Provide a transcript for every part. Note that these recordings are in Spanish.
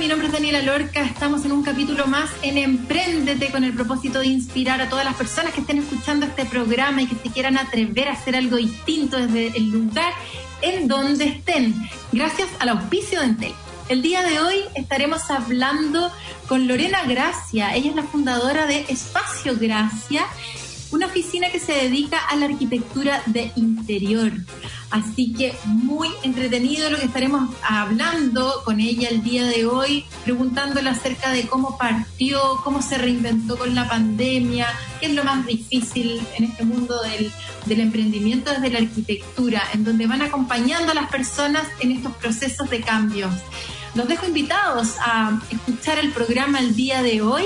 Mi nombre es Daniela Lorca. Estamos en un capítulo más en Empréndete con el propósito de inspirar a todas las personas que estén escuchando este programa y que se quieran atrever a hacer algo distinto desde el lugar en donde estén, gracias al auspicio de Entel. El día de hoy estaremos hablando con Lorena Gracia. Ella es la fundadora de Espacio Gracia, una oficina que se dedica a la arquitectura de interior. Así que muy entretenido lo que estaremos hablando con ella el día de hoy, preguntándole acerca de cómo partió, cómo se reinventó con la pandemia, qué es lo más difícil en este mundo del, del emprendimiento desde la arquitectura, en donde van acompañando a las personas en estos procesos de cambios. Los dejo invitados a escuchar el programa el día de hoy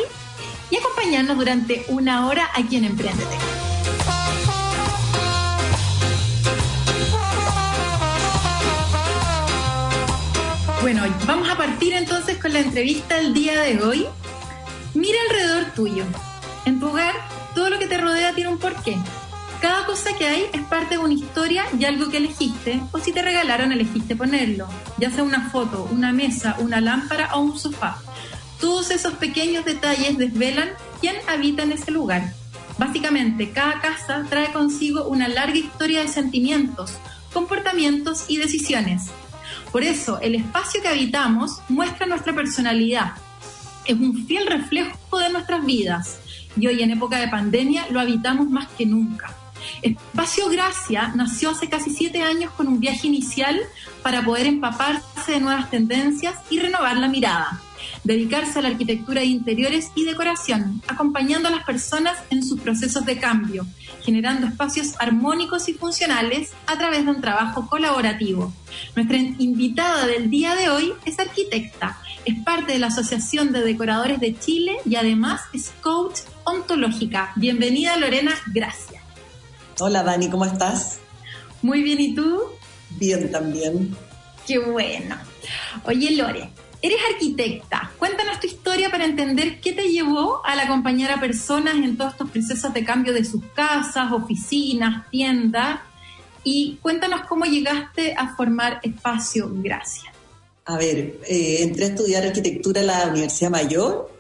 y acompañarnos durante una hora aquí en Emprendete. Bueno, vamos a partir entonces con la entrevista del día de hoy. Mira alrededor tuyo. En tu hogar, todo lo que te rodea tiene un porqué. Cada cosa que hay es parte de una historia y algo que elegiste, o si te regalaron, elegiste ponerlo, ya sea una foto, una mesa, una lámpara o un sofá. Todos esos pequeños detalles desvelan quién habita en ese lugar. Básicamente, cada casa trae consigo una larga historia de sentimientos, comportamientos y decisiones. Por eso, el espacio que habitamos muestra nuestra personalidad. Es un fiel reflejo de nuestras vidas y hoy en época de pandemia lo habitamos más que nunca. Espacio Gracia nació hace casi siete años con un viaje inicial para poder empaparse de nuevas tendencias y renovar la mirada. Dedicarse a la arquitectura de interiores y decoración, acompañando a las personas en sus procesos de cambio, generando espacios armónicos y funcionales a través de un trabajo colaborativo. Nuestra invitada del día de hoy es arquitecta, es parte de la Asociación de Decoradores de Chile y además es coach ontológica. Bienvenida Lorena, gracias. Hola Dani, ¿cómo estás? Muy bien, ¿y tú? Bien también. Qué bueno. Oye Lore, eres arquitecta. Cuéntanos tu historia para entender qué te llevó al acompañar a personas en todos estos procesos de cambio de sus casas, oficinas, tiendas. Y cuéntanos cómo llegaste a formar Espacio Gracia. A ver, eh, entré a estudiar arquitectura en la Universidad Mayor.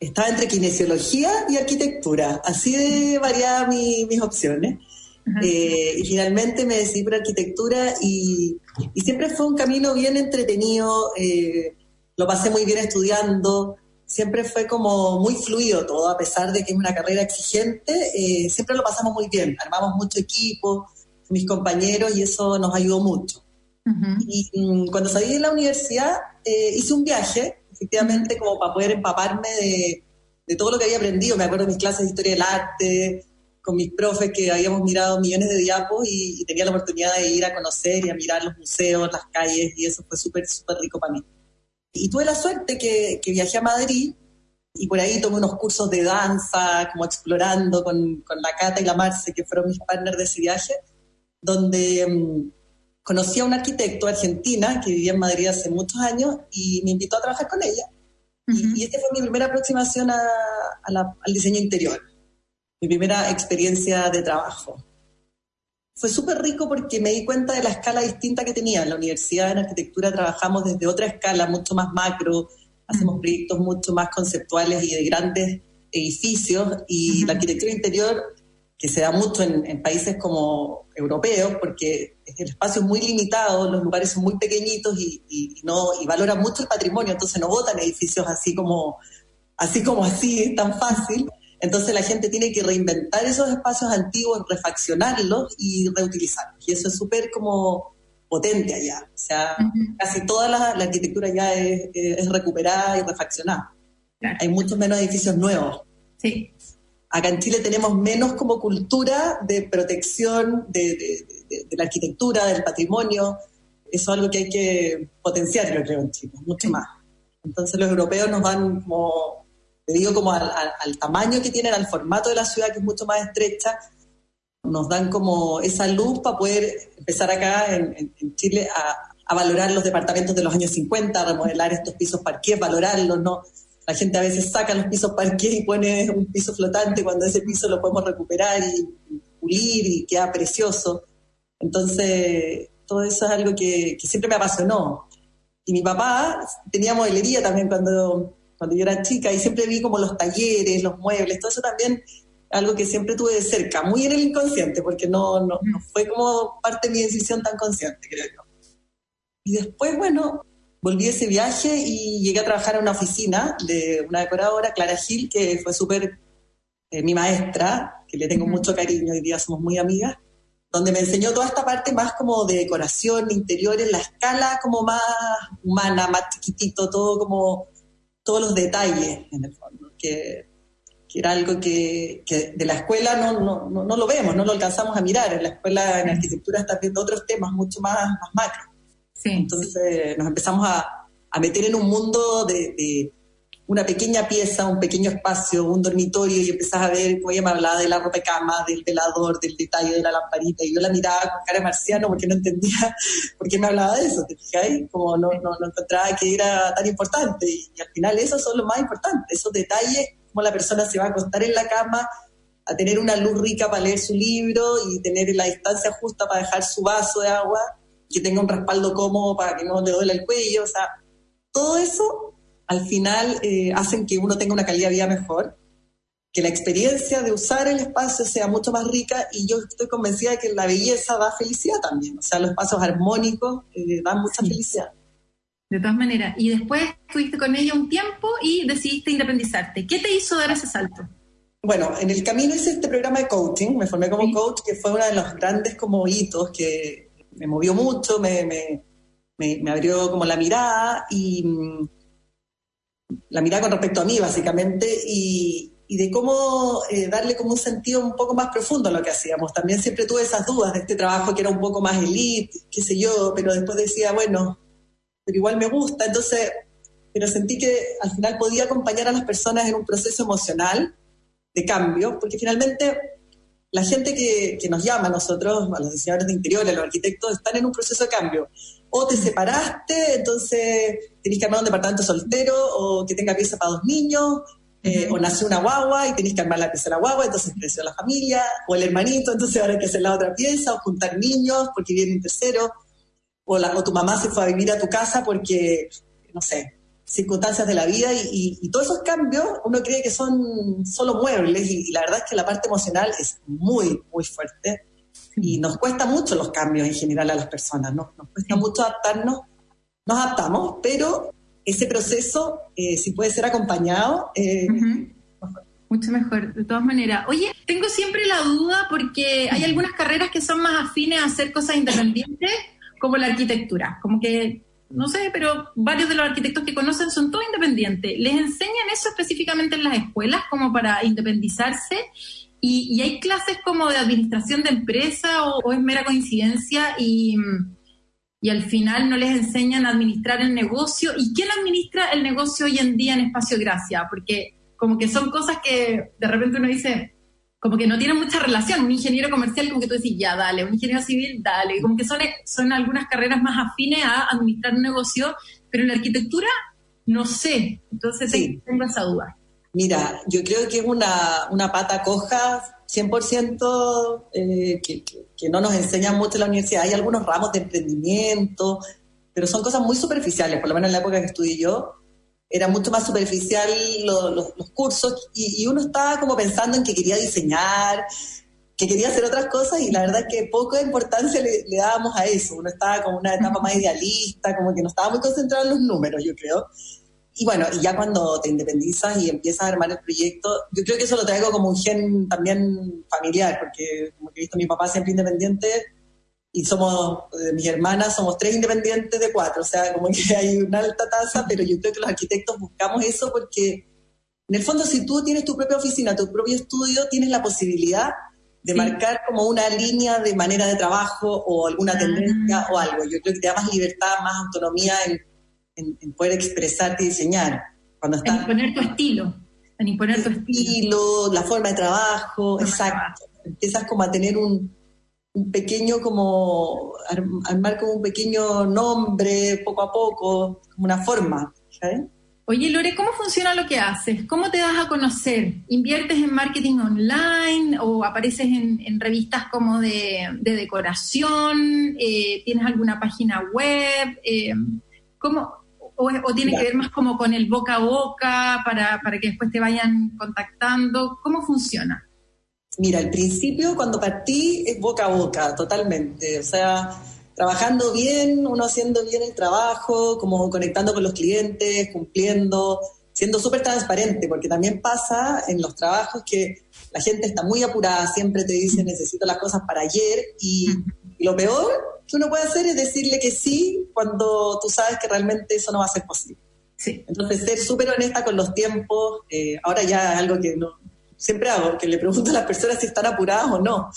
Estaba entre kinesiología y arquitectura. Así de variadas mis opciones. Eh, y finalmente me decidí por arquitectura y, y, siempre fue un camino bien entretenido. Eh, lo pasé muy bien estudiando. Siempre fue como muy fluido todo, a pesar de que es una carrera exigente. Eh, siempre lo pasamos muy bien. Armamos mucho equipo, mis compañeros, y eso nos ayudó mucho. Y mm, cuando salí de la universidad eh, hice un viaje, efectivamente, como para poder empaparme de, de, todo lo que había aprendido. Me acuerdo de mis clases de historia del arte, con mis profes que habíamos mirado millones de diapos y, y tenía la oportunidad de ir a conocer y a mirar los museos, las calles, y eso fue súper, súper rico para mí. Y tuve la suerte que, que, viajé a Madrid y por ahí tomé unos cursos de danza, como explorando con, con la Cata y la Marce, que fueron mis partners de ese viaje, donde um, conocí a un arquitecto argentina que vivía en Madrid hace muchos años y me invitó a trabajar con ella. Uh -huh. y, y esta fue mi primera aproximación a, a la, al diseño interior, mi primera experiencia de trabajo. Fue súper rico porque me di cuenta de la escala distinta que tenía. En la universidad en arquitectura trabajamos desde otra escala, mucho más macro, hacemos proyectos mucho más conceptuales y de grandes edificios y uh -huh. la arquitectura interior que se da mucho en, en, países como europeos, porque el espacio es muy limitado, los lugares son muy pequeñitos y, y, y no y valora mucho el patrimonio, entonces no votan edificios así como así como así, tan fácil. Entonces la gente tiene que reinventar esos espacios antiguos, refaccionarlos y reutilizarlos. Y eso es súper como potente allá. O sea, uh -huh. casi toda la, la, arquitectura ya es, es recuperada y refaccionada. Claro. Hay muchos menos edificios nuevos. Sí. acá en Chile tenemos menos como cultura de protección de, la arquitectura, del patrimonio. Eso es algo que hay que potenciar, yo creo, en Chile, mucho más. Entonces los europeos nos van como, te digo, como al, tamaño que tienen, al formato de la ciudad, que es mucho más estrecha, nos dan como esa luz para poder empezar acá en, Chile a, a, valorar los departamentos de los años 50, a remodelar estos pisos parqués, valorarlos, ¿no? La gente a veces saca los pisos parqués y pone un piso flotante cuando ese piso lo podemos recuperar y pulir y queda precioso. Entonces, todo eso es algo que, siempre me apasionó. Y mi papá tenía modelería también cuando, cuando yo era chica y siempre vi como los talleres, los muebles, todo eso también algo que siempre tuve de cerca, muy en el inconsciente, porque no, no, no fue como parte de mi decisión tan consciente, creo yo. Y después, bueno, volví ese viaje y llegué a trabajar en una oficina de una decoradora, Clara Gil, que fue súper eh, mi maestra, que le tengo mucho cariño, hoy día somos muy amigas, donde me enseñó toda esta parte más como de decoración, interiores, la escala como más humana, más chiquitito, todo como, todos los detalles en el fondo, que, era algo que, de la escuela no, no, no, lo vemos, no lo alcanzamos a mirar, en la escuela en arquitectura está viendo otros temas mucho más, más macro. Entonces nos empezamos a, meter en un mundo de, una pequeña pieza, un pequeño espacio, un dormitorio, y empezás a ver cómo ella me hablaba de la ropa de cama, del velador, del detalle de la lamparita, y yo la miraba con cara de marciano porque no entendía por qué me hablaba de eso, ¿te fijáis? Como no, no, encontraba que era tan importante, y, al final eso son lo más importante, esos detalles, cómo la persona se va a acostar en la cama, a tener una luz rica para leer su libro y tener la distancia justa para dejar su vaso de agua, que tenga un respaldo cómodo para que no le duele el cuello, o sea, todo eso al final eh, hacen que uno tenga una calidad de vida mejor, que la experiencia de usar el espacio sea mucho más rica y yo estoy convencida de que la belleza da felicidad también, o sea, los espacios armónicos eh, dan mucha felicidad. De todas maneras, y después estuviste con ella un tiempo y decidiste independizarte. ¿Qué te hizo dar ese salto? Bueno, en el camino hice este programa de coaching, me formé como coach, que fue uno de los grandes como hitos que me movió mucho, me, me, me, abrió como la mirada y mm, la mirada con respecto a mí, básicamente, y, y de cómo eh, darle como un sentido un poco más profundo a lo que hacíamos. También siempre tuve esas dudas de este trabajo que era un poco más elite, qué sé yo, pero después decía, bueno, pero igual me gusta, entonces, pero sentí que al final podía acompañar a las personas en un proceso emocional de cambio, porque finalmente la gente que, nos llama a nosotros, a los diseñadores de interiores, a los arquitectos, están en un proceso de cambio. O te separaste, entonces tenés que armar un departamento soltero, o que tenga pieza para dos niños, eh, o nació una guagua y tenés que armar la pieza de la guagua, entonces creció la familia, o el hermanito, entonces ahora hay que hacer la otra pieza, o juntar niños porque viene un tercero, o, la, o tu mamá se fue a vivir a tu casa porque, no sé, circunstancias de la vida y, todos esos cambios uno cree que son solo muebles y, la verdad es que la parte emocional es muy, muy fuerte y nos cuesta mucho los cambios en general a las personas, ¿no? nos cuesta mucho adaptarnos, nos adaptamos, pero ese proceso, eh, si puede ser acompañado, eh, mucho mejor, de todas maneras. Oye, tengo siempre la duda porque hay algunas carreras que son más afines a hacer cosas independientes, como la arquitectura, como que no sé, pero varios de los arquitectos que conocen son todos independientes. ¿Les enseñan eso específicamente en las escuelas como para independizarse? ¿Y, hay clases como de administración de empresa o, es mera coincidencia y, y, al final no les enseñan a administrar el negocio? ¿Y quién administra el negocio hoy en día en Espacio Gracia? Porque como que son cosas que de repente uno dice, como que no tienen mucha relación. Un ingeniero comercial, como que tú decís, ya, dale. Un ingeniero civil, dale. Como que son, son algunas carreras más afines a administrar un negocio, pero en la arquitectura, no sé. Entonces tengo esa duda. Mira, yo creo que es una, una pata coja 100% eh, que, que, no nos enseñan mucho en la universidad. Hay algunos ramos de emprendimiento, pero son cosas muy superficiales, por lo menos en la época que estudié yo era mucho más superficial los, cursos y, uno estaba como pensando en que quería diseñar, que quería hacer otras cosas y la verdad es que poca importancia le, dábamos a eso. Uno estaba como una etapa más idealista, como que no estaba muy concentrado en los números, yo creo. Y bueno, y ya cuando te independizas y empiezas a armar el proyecto, yo creo que eso lo traigo como un gen también familiar, porque como que he visto a mi papá siempre independiente, y somos, eh, mis hermanas, somos tres independientes de cuatro, o sea, como que hay una alta tasa, pero yo creo que los arquitectos buscamos eso porque En el fondo, si tú tienes tu propia oficina, tu propio estudio, tienes la posibilidad de marcar como una línea de manera de trabajo o alguna ah. tendencia o algo. Yo creo que te da más libertad, más autonomía en, poder expresarte y diseñar. Cuando estás, en imponer tu estilo. En imponer tu estilo, la forma de trabajo, exacto. Empiezas como a tener un, un pequeño como, armar como un pequeño nombre poco a poco, como una forma. ¿sabes? Oye, Lore, ¿cómo funciona lo que haces? ¿Cómo te das a conocer? ¿Inviertes en marketing online o apareces en, revistas como de, decoración? Eh, ¿Tienes alguna página web? Eh, ¿cómo, o, tiene que ver más como con el boca a boca para, para que después te vayan contactando? ¿Cómo funciona? Mira, al principio cuando partí es boca a boca, totalmente. O sea, trabajando bien, uno haciendo bien el trabajo, como conectando con los clientes, cumpliendo, siendo súper transparente, porque también pasa en los trabajos que la gente está muy apurada, siempre te dice necesito las cosas para ayer y, lo peor que uno puede hacer es decirle que sí cuando tú sabes que realmente eso no va a ser posible. Sí. Entonces, ser súper honesta con los tiempos, eh, ahora ya es algo que no, siempre hago, que le pregunto a las personas si están apuradas o no.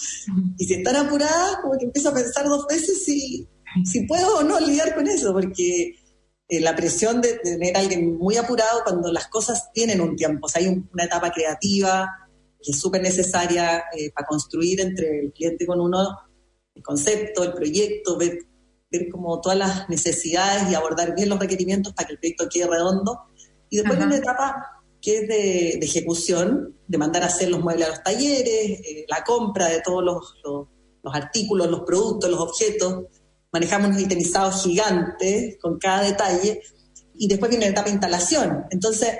Y si están apuradas, como que empiezo a pensar dos veces si, si puedo o no lidiar con eso, porque eh, la presión de, tener a alguien muy apurado cuando las cosas tienen un tiempo, o sea, hay una etapa creativa que es súper necesaria eh, para construir entre el cliente con uno el concepto, el proyecto, ver, ver como todas las necesidades y abordar bien los requerimientos para que el proyecto quede redondo. Y después hay una etapa que es de, ejecución, de mandar a hacer los muebles a los talleres, eh, la compra de todos los, los, artículos, los productos, los objetos. Manejamos unos itemizados gigantes con cada detalle y después viene la etapa de instalación. Entonces,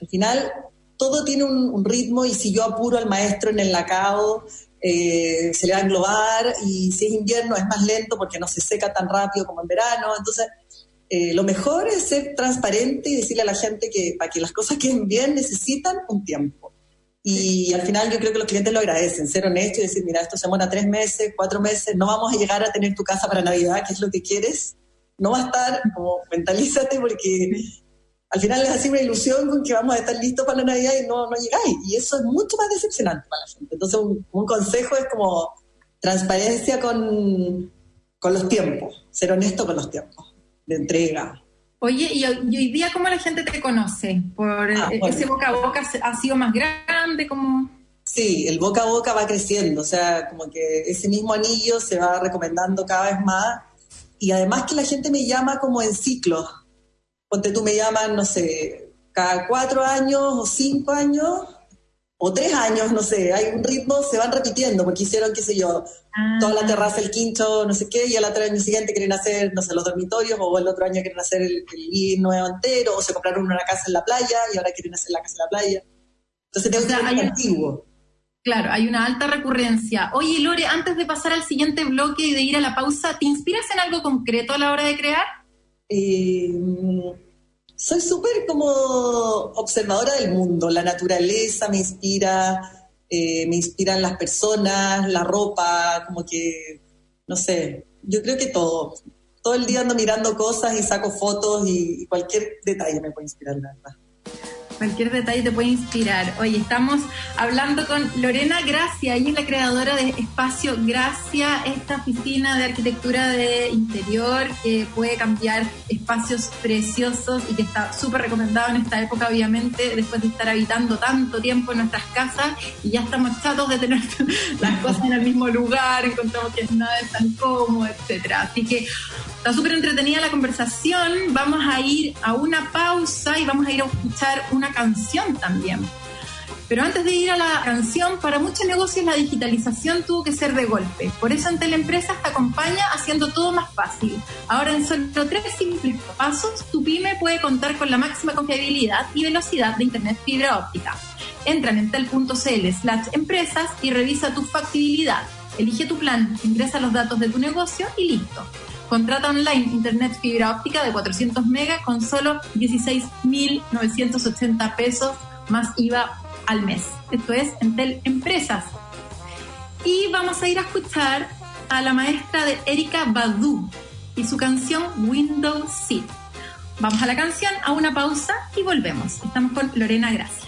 al final, todo tiene un, ritmo y si yo apuro al maestro en el lacado, eh, se le va a englobar y si es invierno es más lento porque no se seca tan rápido como en verano. Entonces, eh, lo mejor es ser transparente y decirle a la gente que para que las cosas queden bien necesitan un tiempo. Y al final yo creo que los clientes lo agradecen, ser honesto y decir, mira, esto se demora tres meses, cuatro meses, no vamos a llegar a tener tu casa para Navidad, que es lo que quieres. No va a estar, como mentalízate, porque al final les hace una ilusión con que vamos a estar listos para la Navidad y no, no llegáis. Y eso es mucho más decepcionante para la gente. Entonces, un, un consejo es como transparencia con, con los tiempos, ser honesto con los tiempos de entrega. Oye, ¿y, hoy día cómo la gente te conoce? ¿Por ah, eh, ese boca a boca ha sido más grande? como Sí, el boca a boca va creciendo, o sea, como que ese mismo anillo se va recomendando cada vez más y además que la gente me llama como en ciclos. Ponte tú me llaman, no sé, cada cuatro años o cinco años o tres años, no sé, hay un ritmo, se van repitiendo, porque hicieron, qué sé yo, toda la ah. terraza, el quinto, no sé qué, y al otro año siguiente quieren hacer, no sé, los dormitorios, o el otro año quieren hacer el, el nuevo entero, o se compraron una casa en la playa y ahora quieren hacer la casa en la playa. Entonces tengo que ser antiguo. Claro, hay una alta recurrencia. Oye, Lore, antes de pasar al siguiente bloque y de ir a la pausa, ¿te inspiras en algo concreto a la hora de crear? Eh, soy súper como observadora del mundo, la naturaleza me inspira, eh, me inspiran las personas, la ropa, como que, no sé, yo creo que todo. Todo el día ando mirando cosas y saco fotos y, cualquier detalle me puede inspirar, la verdad. Cualquier detalle te puede inspirar. Hoy estamos hablando con Lorena Gracia, ella es la creadora de Espacio Gracia, esta oficina de arquitectura de interior que puede cambiar espacios preciosos y que está súper recomendado en esta época, obviamente, después de estar habitando tanto tiempo en nuestras casas y ya estamos chatos de tener las cosas en el mismo lugar, encontramos que nada es tan cómodo, etcétera. Así que Está súper entretenida la conversación. Vamos a ir a una pausa y vamos a ir a escuchar una canción también. Pero antes de ir a la canción, para muchos negocios la digitalización tuvo que ser de golpe. Por eso en Teleempresas te acompaña haciendo todo más fácil. Ahora en solo tres simples pasos, tu pyme puede contar con la máxima confiabilidad y velocidad de Internet fibra óptica. Entra en entel.cl slash empresas y revisa tu factibilidad. Elige tu plan, ingresa los datos de tu negocio y listo. Contrata online internet fibra óptica de 400 megas con solo 16.980 pesos más IVA al mes. Esto es Entel Empresas. Y vamos a ir a escuchar a la maestra de Erika Badu y su canción Windows Seat. Vamos a la canción, a una pausa y volvemos. Estamos con Lorena Gracia.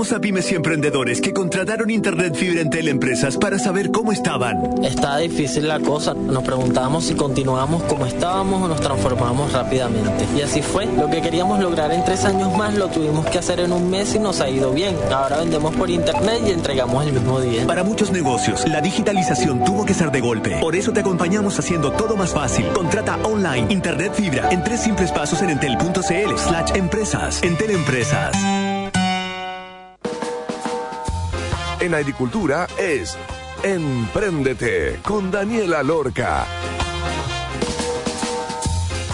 A pymes y emprendedores que contrataron Internet Fibra en Teleempresas para saber cómo estaban. Está difícil la cosa. Nos preguntábamos si continuábamos como estábamos o nos transformamos rápidamente. Y así fue. Lo que queríamos lograr en tres años más lo tuvimos que hacer en un mes y nos ha ido bien. Ahora vendemos por Internet y entregamos el mismo día. Para muchos negocios, la digitalización tuvo que ser de golpe. Por eso te acompañamos haciendo todo más fácil. Contrata online Internet Fibra en tres simples pasos en entel.cl slash empresas. Entel Empresas en agricultura es Empréndete con Daniela Lorca.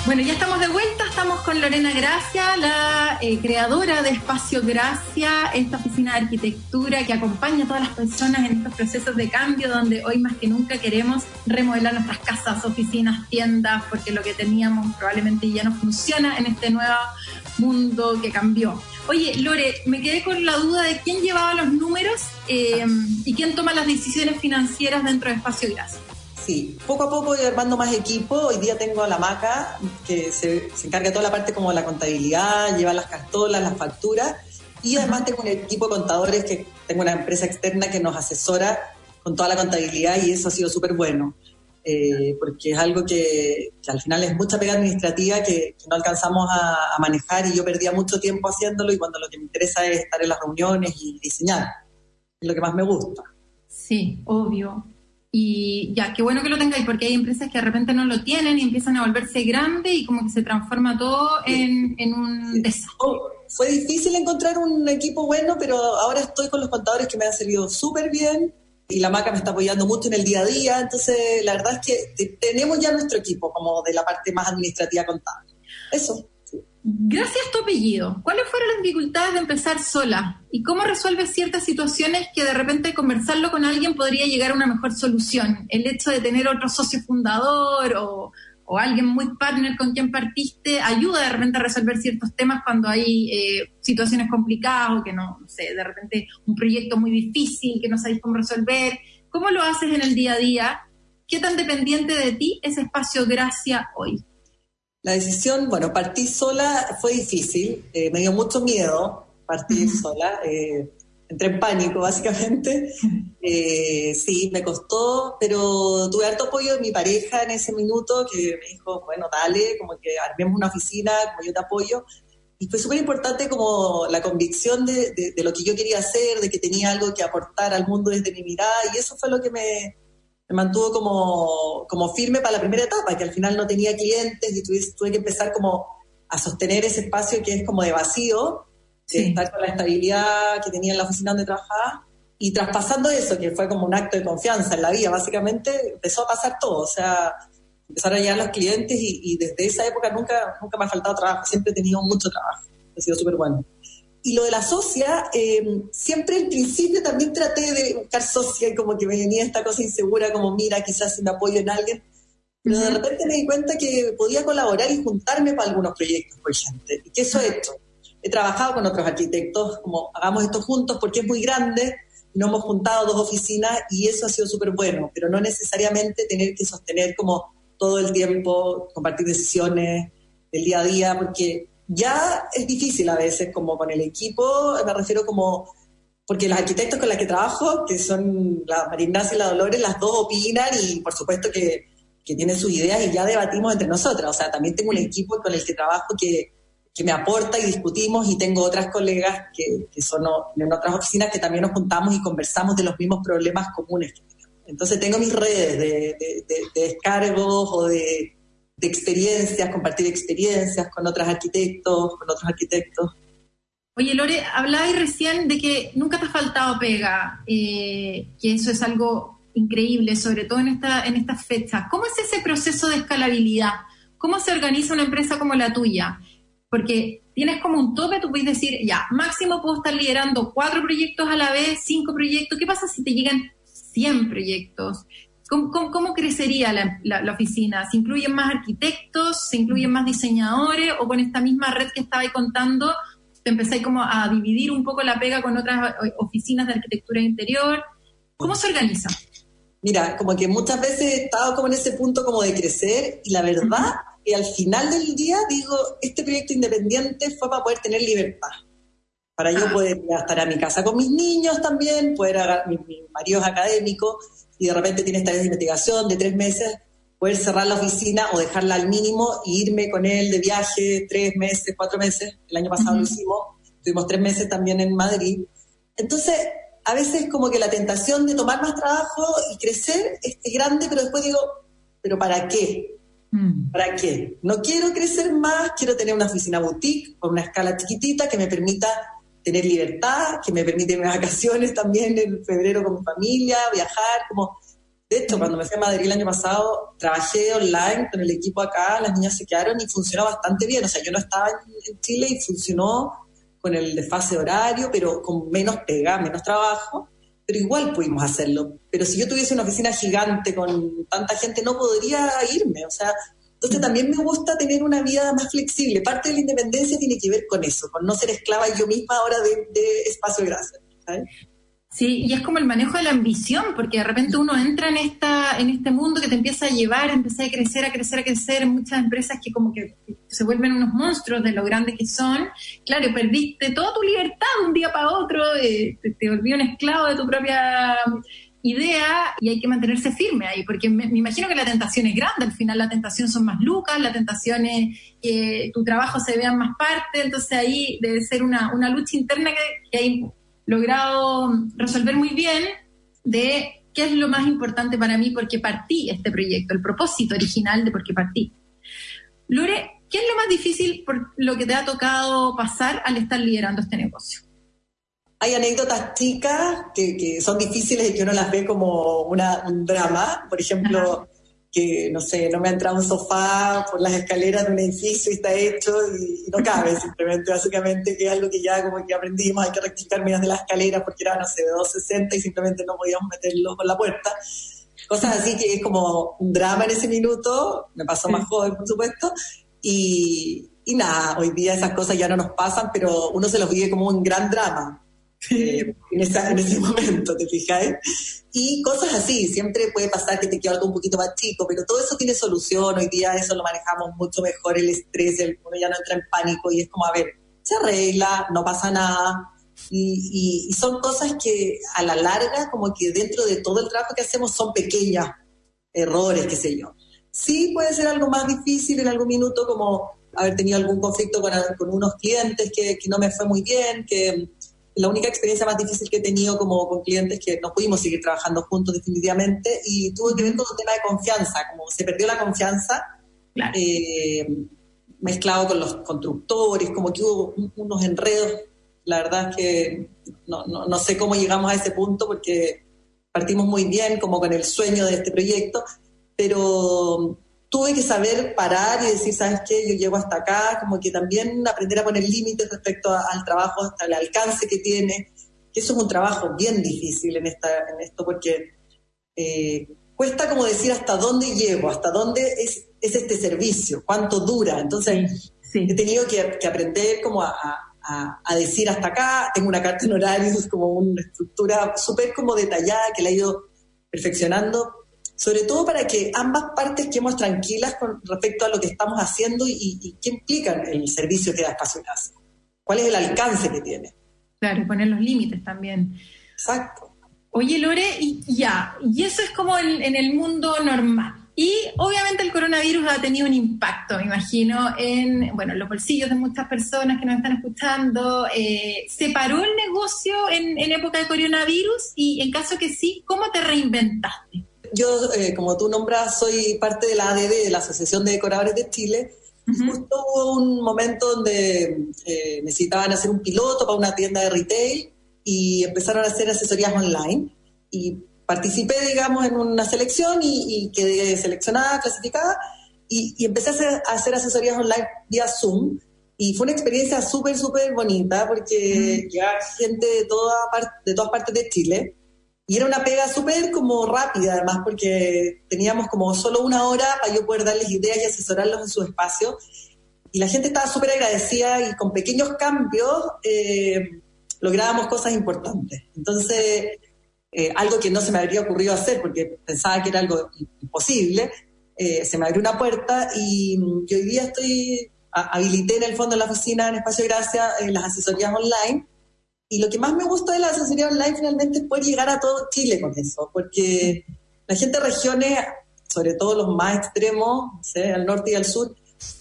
Bueno, ya estamos de vuelta estamos con Lorena Gracia, la eh, creadora de Espacio Gracia, esta oficina de arquitectura que acompaña a todas las personas en estos procesos de cambio donde hoy más que nunca queremos remodelar nuestras casas, oficinas, tiendas, porque lo que teníamos probablemente ya no funciona en este nuevo mundo que cambió. Oye, Lore, me quedé con la duda de quién llevaba los números eh, y quién toma las decisiones financieras dentro de Espacio Gracia. Sí, poco a poco voy armando más equipo. Hoy día tengo a la Maca, que se, encarga de toda la parte como la contabilidad, lleva las cartolas, las facturas. Y además tengo un equipo de contadores que tengo una empresa externa que nos asesora con toda la contabilidad y eso ha sido súper bueno. Eh, porque es algo que, al final es mucha pega administrativa que, no alcanzamos a, a, manejar y yo perdía mucho tiempo haciéndolo y cuando lo que me interesa es estar en las reuniones y diseñar. Es lo que más me gusta. Sí, obvio. Y ya, qué bueno que lo tengáis, porque hay empresas que de repente no lo tienen y empiezan a volverse grandes y como que se transforma todo en, un desastre. Oh, fue difícil encontrar un equipo bueno, pero ahora estoy con los contadores que me han servido súper bien y la maca me está apoyando mucho en el día a día. Entonces, la verdad es que tenemos ya nuestro equipo como de la parte más administrativa contable. Eso. Gracias a tu apellido, ¿cuáles fueron las dificultades de empezar sola? ¿Y cómo resuelves ciertas situaciones que de repente conversarlo con alguien podría llegar a una mejor solución? El hecho de tener otro socio fundador o, alguien muy partner con quien partiste ayuda de repente a resolver ciertos temas cuando hay eh, situaciones complicadas o que no, no sé, de repente un proyecto muy difícil que no sabéis cómo resolver. ¿Cómo lo haces en el día a día? ¿Qué tan dependiente de ti es espacio Gracia hoy? La decisión, bueno, partir sola fue difícil, eh, me dio mucho miedo partir sola, eh, entré en pánico básicamente, eh, sí, me costó, pero tuve harto apoyo de mi pareja en ese minuto que me dijo, bueno, dale, como que armemos una oficina, como yo te apoyo, y fue súper importante como la convicción de, de, lo que yo quería hacer, de que tenía algo que aportar al mundo desde mi mirada, y eso fue lo que me, me mantuvo como, como firme para la primera etapa, que al final no tenía clientes y tuve, tuve que empezar como a sostener ese espacio que es como de vacío, de estar con la estabilidad que tenía en la oficina donde trabajaba. Y traspasando eso, que fue como un acto de confianza en la vida, básicamente empezó a pasar todo. O sea, empezaron a llegar los clientes y, y desde esa época nunca, nunca me ha faltado trabajo, siempre he tenido mucho trabajo. Ha sido súper bueno. Y lo de la socia, eh, siempre al principio también traté de buscar socia y como que me venía esta cosa insegura, como mira, quizás sin apoyo en alguien. Pero de repente me di cuenta que podía colaborar y juntarme para algunos proyectos, por ejemplo. Y que eso he hecho. He trabajado con otros arquitectos, como hagamos esto juntos porque es muy grande, nos hemos juntado dos oficinas y eso ha sido súper bueno, pero no necesariamente tener que sostener como todo el tiempo, compartir decisiones del día a día, porque ya es difícil a veces, como con el equipo, me refiero como, porque los arquitectos con los que trabajo, que son la María y la Dolores, las dos opinan y por supuesto que, que tienen sus ideas y ya debatimos entre nosotras. O sea, también tengo un equipo con el que trabajo que, que me aporta y discutimos y tengo otras colegas que, son en otras oficinas que también nos juntamos y conversamos de los mismos problemas comunes. Entonces tengo mis redes de, de descargos o de de experiencias, compartir experiencias con otros arquitectos, con otros arquitectos. Oye, Lore, hablabas recién de que nunca te ha faltado pega, eh, que eso es algo increíble, sobre todo en, esta, en estas fechas. ¿Cómo es ese proceso de escalabilidad? ¿Cómo se organiza una empresa como la tuya? Porque tienes como un tope, tú puedes decir, ya, máximo puedo estar liderando cuatro proyectos a la vez, cinco proyectos. ¿Qué pasa si te llegan 100 proyectos? ¿Cómo, crecería la, oficina? ¿Se incluyen más arquitectos? ¿Se incluyen más diseñadores? ¿O con esta misma red que estaba ahí contando, te empezáis como a dividir un poco la pega con otras oficinas de arquitectura interior? ¿Cómo se organiza? Mira, como que muchas veces he estado como en ese punto como de crecer y la verdad que al final del día digo, este proyecto independiente fue para poder tener libertad. Para yo poder estar a mi casa con mis niños también, poder, mi, mi marido es académico, y de repente tienes tareas de investigación de tres meses, poder cerrar la oficina o dejarla al mínimo e irme con él de viaje tres meses, cuatro meses. El año pasado lo hicimos, tuvimos tres meses también en Madrid. Entonces, a veces como que la tentación de tomar más trabajo y crecer es, grande, pero después digo, ¿pero para qué? Mm. ¿Para qué? No quiero crecer más, quiero tener una oficina boutique con una escala chiquitita que me permita tener libertad, que me permite vacaciones también en febrero con mi familia, viajar, como De hecho, cuando me fui a Madrid el año pasado, trabajé online con el equipo acá, las niñas se quedaron y funcionó bastante bien. O sea, yo no estaba en Chile y funcionó con el desfase horario, pero con menos pega, menos trabajo, pero igual pudimos hacerlo. Pero si yo tuviese una oficina gigante con tanta gente, no podría irme. O sea, entonces también me gusta tener una vida más flexible. Parte de la independencia tiene que ver con eso, con no ser esclava yo misma ahora de, espacio de gracia. ¿sabes? Sí, y es como el manejo de la ambición, porque de repente uno entra en esta en este mundo que te empieza a llevar, empieza a crecer, a crecer, a crecer, muchas empresas que como que se vuelven unos monstruos de lo grandes que son. Claro, perdiste toda tu libertad de un día para otro, eh, te, te volví un esclavo de tu propia idea y hay que mantenerse firme ahí, porque me, imagino que la tentación es grande, al final la tentación son más lucas, la tentación es que tu trabajo se vea en más parte, entonces ahí debe ser una, una lucha interna que hay logrado resolver muy bien de qué es lo más importante para mí, porque partí este proyecto, el propósito original de por qué partí. Lore, ¿qué es lo más difícil por lo que te ha tocado pasar al estar liderando este negocio? Hay anécdotas chicas que, que son difíciles y que uno las ve como una, un drama. Por ejemplo, Ajá que, no sé, no me ha entrado un sofá por las escaleras de un edificio y está hecho y, y, no cabe simplemente, básicamente, que es algo que ya como que aprendimos, hay que rectificar medidas de la escalera porque era, no sé, de 260 y simplemente no podíamos meterlo por la puerta. Cosas así que es como un drama en ese minuto, me pasó más joven, por supuesto, y, y nada, hoy día esas cosas ya no nos pasan, pero uno se los vive como un gran drama. Eh, en, esa, en, ese momento, ¿te fijáis? Y cosas así, siempre puede pasar que te quede algo un poquito más chico, pero todo eso tiene solución, hoy día eso lo manejamos mucho mejor, el estrés, el, uno ya no entra en pánico y es como, a ver, se arregla, no pasa nada, y, y, y, son cosas que a la larga, como que dentro de todo el trabajo que hacemos son pequeños errores, qué sé yo. Sí puede ser algo más difícil en algún minuto, como haber tenido algún conflicto con, con unos clientes que, que no me fue muy bien, que la única experiencia más difícil que he tenido como con clientes que no pudimos seguir trabajando juntos definitivamente y tuvo que ver con un tema de confianza, como se perdió la confianza claro. eh, mezclado con los constructores, como que hubo unos enredos, la verdad es que no, no, no sé cómo llegamos a ese punto porque partimos muy bien como con el sueño de este proyecto, pero tuve que saber parar y decir, ¿sabes qué? Yo llego hasta acá, como que también aprender a poner límites respecto a, al trabajo, hasta el alcance que tiene, que eso es un trabajo bien difícil en, esta, en esto, porque eh, cuesta como decir hasta dónde llego, hasta dónde es, es este servicio, cuánto dura. Entonces, sí. he tenido que, que, aprender como a, a, a, decir hasta acá, tengo una carta en horarios, como una estructura súper como detallada que la he ido perfeccionando sobre todo para que ambas partes quedemos tranquilas con respecto a lo que estamos haciendo y, y qué implica el servicio que da Espacio Casa. ¿Cuál es el alcance que tiene? Claro, y poner los límites también. Exacto. Oye, Lore, y ya, y eso es como en, en el mundo normal. Y obviamente el coronavirus ha tenido un impacto, me imagino, en bueno, en los bolsillos de muchas personas que nos están escuchando. Eh, ¿Se paró el negocio en, en época de coronavirus? Y en caso que sí, ¿cómo te reinventaste? Yo, eh, como tú nombras, soy parte de la ADD, de la Asociación de Decoradores de Chile. Uh -huh. Justo hubo un momento donde eh, necesitaban hacer un piloto para una tienda de retail y empezaron a hacer asesorías online. Y participé, digamos, en una selección y, y quedé seleccionada, clasificada, y, y empecé a hacer, a hacer, asesorías online vía Zoom. Y fue una experiencia súper, súper bonita porque uh -huh. llegaba gente de, toda de todas partes de Chile y era una pega súper como rápida, además, porque teníamos como solo una hora para yo poder darles ideas y asesorarlos en su espacio. Y la gente estaba súper agradecida y con pequeños cambios eh, lográbamos cosas importantes. Entonces, eh, algo que no se me habría ocurrido hacer porque pensaba que era algo imposible, eh, se me abrió una puerta y, y hoy día estoy, habilité en el fondo de la oficina en Espacio Gracia las asesorías online y lo que más me gusta de la asesoría online finalmente es poder llegar a todo Chile con eso, porque la gente de regiones, sobre todo los más extremos, ¿sí? al norte y al sur,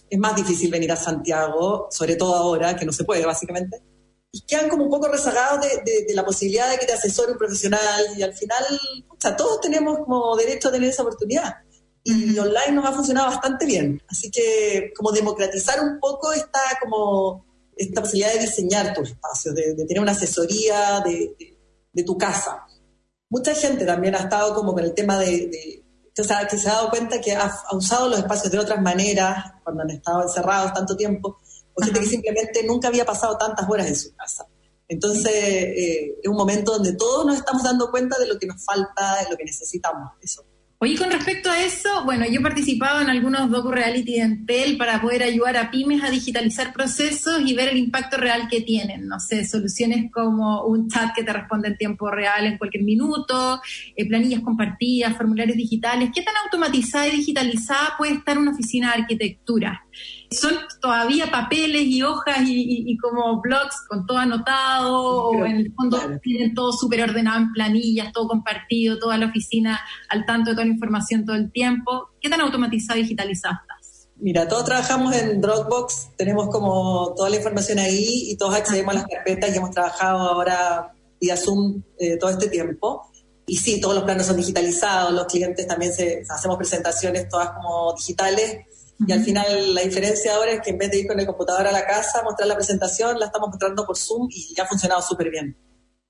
es más difícil venir a Santiago, sobre todo ahora, que no se puede básicamente, y quedan como un poco rezagados de, de, de la posibilidad de que te asesore un profesional, y al final, o sea, todos tenemos como derecho a tener esa oportunidad. Y online nos ha funcionado bastante bien. Así que como democratizar un poco esta como esta posibilidad de diseñar tu espacio, de, de tener una asesoría de, de, de, tu casa. mucha gente también ha estado como con el tema de, o sea, que se ha dado cuenta que ha, usado los espacios de otras maneras cuando han estado encerrados tanto tiempo, o gente que simplemente nunca había pasado tantas horas en su casa. Entonces, eh, es un momento donde todos nos estamos dando cuenta de lo que nos falta, de lo que necesitamos. Eso. Oye, con respecto a eso, bueno, yo he participado en algunos docu-reality de Entel para poder ayudar a pymes a digitalizar procesos y ver el impacto real que tienen. No sé, soluciones como un chat que te responde en tiempo real en cualquier minuto, eh, planillas compartidas, formularios digitales. ¿Qué tan automatizada y digitalizada puede estar una oficina de arquitectura? Son todavía papeles y hojas y, como blogs con todo anotado, o en el fondo tienen todo súper ordenado en planillas, todo compartido, toda la oficina al tanto de toda la información todo el tiempo. ¿Qué tan automatizado y digitalizado estás? Mira, todos trabajamos en Dropbox, tenemos como toda la información ahí y todos accedemos a las carpetas y hemos trabajado ahora vía Zoom eh, todo este tiempo. Y sí, todos los planos son digitalizados, los clientes también se, hacemos presentaciones todas como digitales y al final la diferencia ahora es que en vez de ir con el computador a la casa, mostrar la presentación, la estamos mostrando por Zoom y ya ha funcionado súper bien.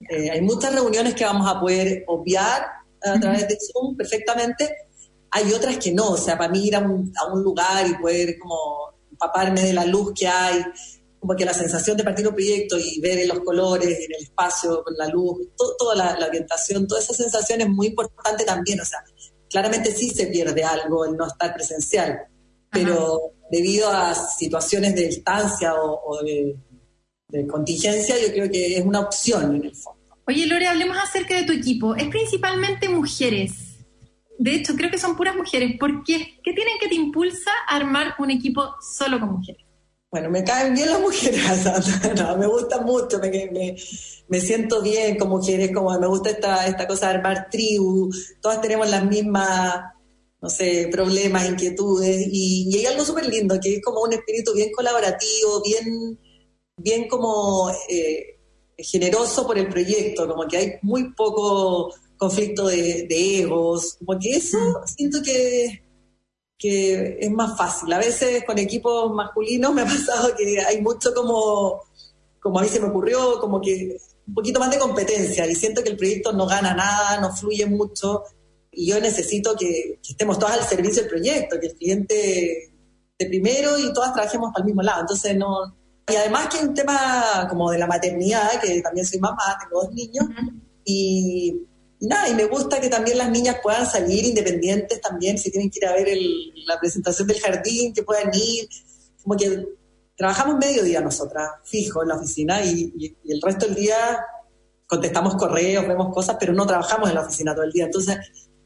Eh, hay muchas reuniones que vamos a poder obviar a través de Zoom perfectamente. Hay otras que no, o sea, para mí ir a un, a un lugar y poder como empaparme de la luz que hay, como que la sensación de partir un proyecto y ver los colores en el espacio, con la luz, toda la, la, orientación, toda esa sensación es muy importante también, o sea, claramente sí se pierde algo el no estar presencial pero debido a situaciones de distancia o, de, contingencia, yo creo que es una opción en el fondo. Oye, Lore, hablemos acerca de tu equipo. Es principalmente mujeres. De hecho, creo que son puras mujeres. ¿Por qué? ¿Qué tienen que te impulsa a armar un equipo solo con mujeres? Bueno, me caen bien las mujeres, me gusta mucho, me, me, siento bien con mujeres, como me gusta esta, esta cosa de armar tribu, todas tenemos las mismas no sé, problemas, inquietudes, y, hay algo súper lindo, que es como un espíritu bien colaborativo, bien, bien como eh, generoso por el proyecto, como que hay muy poco conflicto de, egos, como que eso mm. siento que, que es más fácil. A veces con equipos masculinos me ha pasado que hay mucho como, como a mí se me ocurrió, como que un poquito más de competencia y siento que el proyecto no gana nada, no fluye mucho y yo necesito que, estemos todas al servicio del proyecto, que el cliente de primero y todas trabajemos para el mismo lado. Entonces, no. Y además que es un tema como de la maternidad, que también soy mamá, tengo dos niños, y, nada, y me gusta que también las niñas puedan salir independientes también, si tienen que ir a ver la presentación del jardín, que puedan ir, como que trabajamos medio día nosotras, fijo, en la oficina, y, y el resto del día contestamos correos, vemos cosas, pero no trabajamos en la oficina todo el día. Entonces,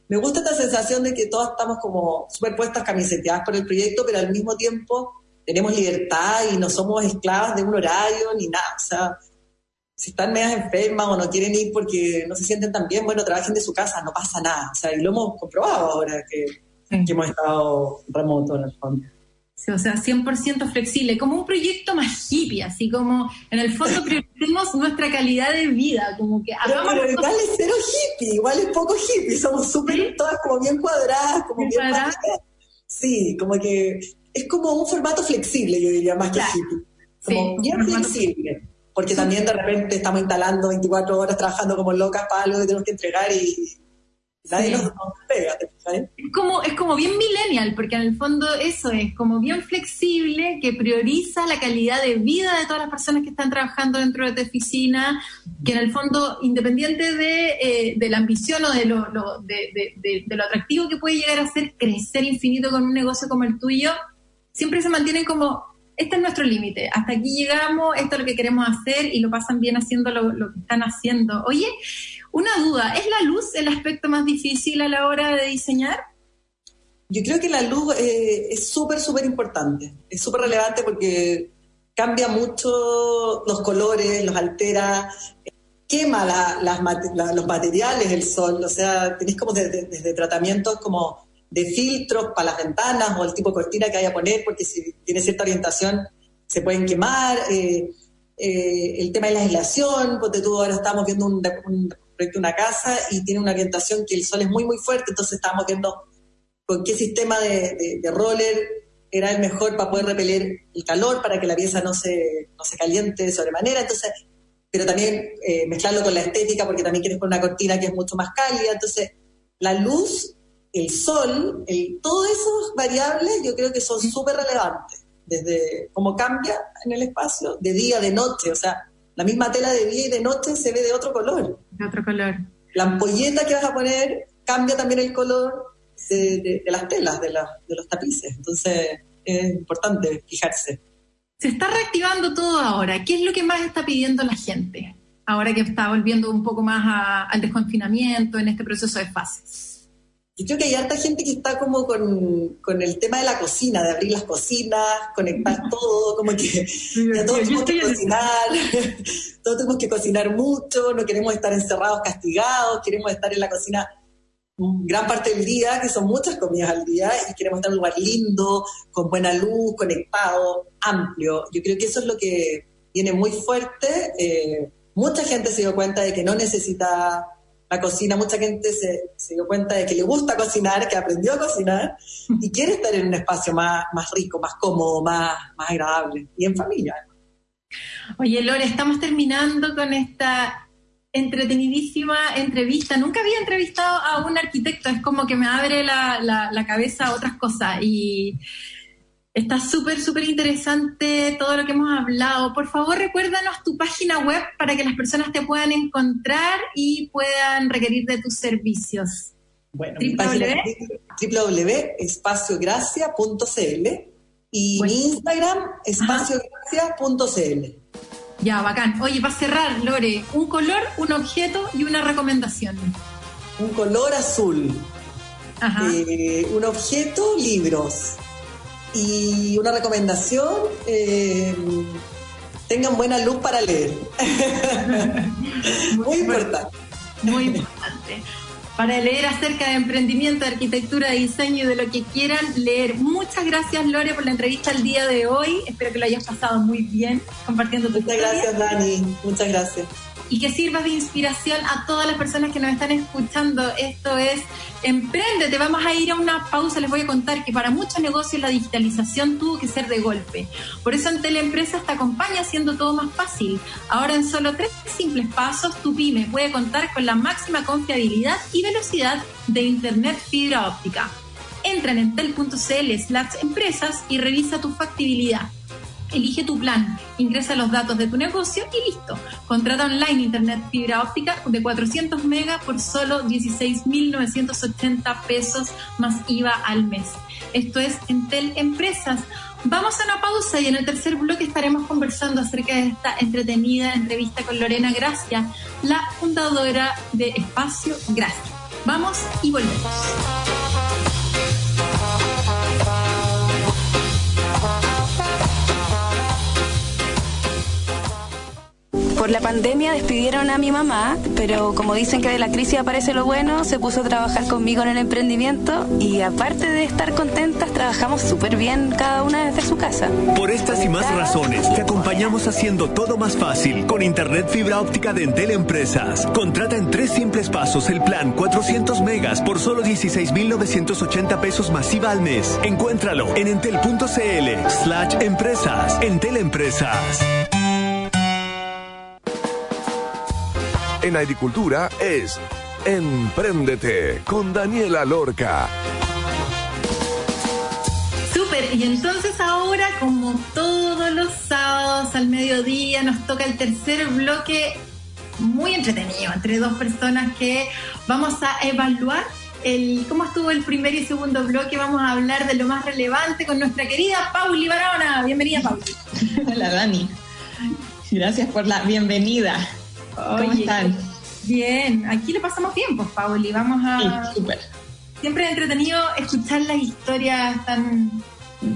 me gusta esta sensación de que todas estamos como superpuestas, camiseteadas por el proyecto, pero al mismo tiempo tenemos libertad y no somos esclavas de un horario ni nada. O sea, si están medias enfermas o no quieren ir porque no se sienten tan bien, bueno, trabajen de su casa, no pasa nada. O sea, y lo hemos comprobado ahora que, que hemos estado remoto en el fondo o sea, 100% flexible, como un proyecto más hippie, así como en el fondo prioricemos nuestra calidad de vida, como que Pero, pero igual es cero hippie, igual es poco hippie, somos súper todas como bien cuadradas, como bien cuadradas. Sí, como que es como un formato flexible, yo diría, más que hippie. Como bien flexible. Porque también de repente estamos instalando 24 horas trabajando como locas para algo que tenemos que entregar y es como, es como bien millennial, porque en el fondo eso es como bien flexible, que prioriza la calidad de vida de todas las personas que están trabajando dentro de tu oficina, que en el fondo, independiente de, eh, de la ambición o de lo, de, de, de, lo atractivo que puede llegar a ser crecer infinito con un negocio como el tuyo, siempre se mantienen como, este es nuestro límite, hasta aquí llegamos, esto es lo que queremos hacer y lo pasan bien haciendo lo, lo que están haciendo. Oye, una duda, ¿es la luz el aspecto más difícil a la hora de diseñar? Yo creo que la luz eh, es súper, súper importante. Es súper relevante porque cambia mucho los colores, los altera, quema los materiales del sol. O sea, tenéis como desde, tratamientos como de filtros para las ventanas o el tipo de cortina que haya a poner, porque si tiene cierta orientación se pueden quemar. Eh, eh, el tema de la aislación, porque tú ahora estamos viendo un proyecto una casa y tiene una orientación que el sol es muy, muy fuerte, entonces estábamos viendo con qué sistema de, roller era el mejor para poder repeler el calor, para que la pieza no se, no se caliente de sobremanera. Entonces, pero también eh, mezclarlo con la estética porque también quieres poner una cortina que es mucho más cálida. Entonces, la luz, el sol, el, todas esas variables yo creo que son súper relevantes, desde cómo cambia en el espacio, de día, de noche, o sea, la misma tela de día y de noche se ve de otro color. De otro color. La ampolleta que vas a poner cambia también el color de, las telas, de, de los tapices. Entonces, es importante fijarse. Se está reactivando todo ahora. ¿Qué es lo que más está pidiendo la gente? Ahora que está volviendo un poco más al desconfinamiento en este proceso de fases. Yo creo que hay harta gente que está como con, el tema de la cocina, de abrir las cocinas, conectar todo, como que ya todos tenemos que cocinar, todos tenemos que cocinar mucho, no queremos estar encerrados castigados, queremos estar en la cocina gran parte del día, que son muchas comidas al día, y queremos estar en un lugar lindo, con buena luz, conectado, amplio. Yo creo que eso es lo que viene muy fuerte. Eh, mucha gente se dio cuenta de que no necesita la cocina, mucha gente se, dio cuenta de que le gusta cocinar, que aprendió a cocinar y quiere estar en un espacio más, más rico, más cómodo, más, más agradable y en familia. Oye, Lore, estamos terminando con esta entretenidísima entrevista. Nunca había entrevistado a un arquitecto, es como que me abre la, la, cabeza a otras cosas y está súper, súper interesante todo lo que hemos hablado. Por favor, recuérdanos tu página web para que las personas te puedan encontrar y puedan requerir de tus servicios. Bueno, www.espaciogracia.cl y mi Instagram espaciogracia.cl. Ya, bacán. Oye, para cerrar, Lore, un color, un objeto y una recomendación. Un color azul. Ajá. Eh, un objeto, libros. Y una recomendación, eh, tengan buena luz para leer. Muy importante. Muy importante para leer acerca de emprendimiento, de arquitectura, de diseño y de lo que quieran leer. Muchas gracias, Lore, por la entrevista el día de hoy. Espero que lo hayas pasado muy bien compartiendo tu Muchas gracias, Dani. Muchas gracias y que sirva de inspiración a todas las personas que nos están escuchando. Esto es Emprende, te vamos a ir a una pausa, les voy a contar que para muchos negocios la digitalización tuvo que ser de golpe. Por eso en Teleempresas te acompaña haciendo todo más fácil. Ahora en solo tres simples pasos tu pyme puede contar con la máxima confiabilidad y velocidad de Internet fibra óptica. Entra en entel.cl slash empresas y revisa tu factibilidad Elige tu plan, ingresa los datos de tu negocio y listo. Contrata online internet fibra óptica de 400 megas por solo 16.980 pesos más IVA al mes. Esto es Entel Empresas. Vamos a una pausa y en el tercer bloque estaremos conversando acerca de esta entretenida entrevista con Lorena Gracia, la fundadora de Espacio Gracia. Vamos y volvemos. La pandemia despidieron a mi mamá, pero como dicen que de la crisis aparece lo bueno, se puso a trabajar conmigo en el emprendimiento y aparte de estar contentas, trabajamos súper bien cada una desde su casa. Por estas y más razones, te acompañamos haciendo todo más fácil con Internet fibra óptica de Entel Empresas. Contrata en tres simples pasos el plan 400 megas por solo 16.980 pesos masiva al mes. Encuéntralo en entel.cl slash empresas. Entel Empresas. En agricultura es Empréndete con Daniela Lorca. Súper, y entonces ahora, como todos los sábados al mediodía, nos toca el tercer bloque muy entretenido entre dos personas que vamos a evaluar el, cómo estuvo el primer y segundo bloque. Vamos a hablar de lo más relevante con nuestra querida Pauli Barona. Bienvenida, Pauli. Hola, Dani. Gracias por la bienvenida. ¿Cómo están? Bien, aquí le pasamos bien, pues, Pauli. Vamos a. Sí, Siempre es entretenido escuchar las historias tan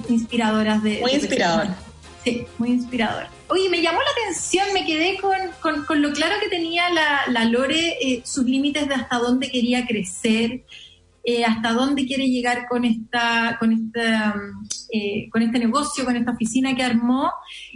inspiradoras de. Muy inspirador. Sí, muy inspirador. Oye, me llamó la atención, me quedé con, con, lo claro que tenía la, la Lore, eh, sus límites de hasta dónde quería crecer, eh, hasta dónde quiere llegar con esta, con esta, eh, con este negocio, con esta oficina que armó,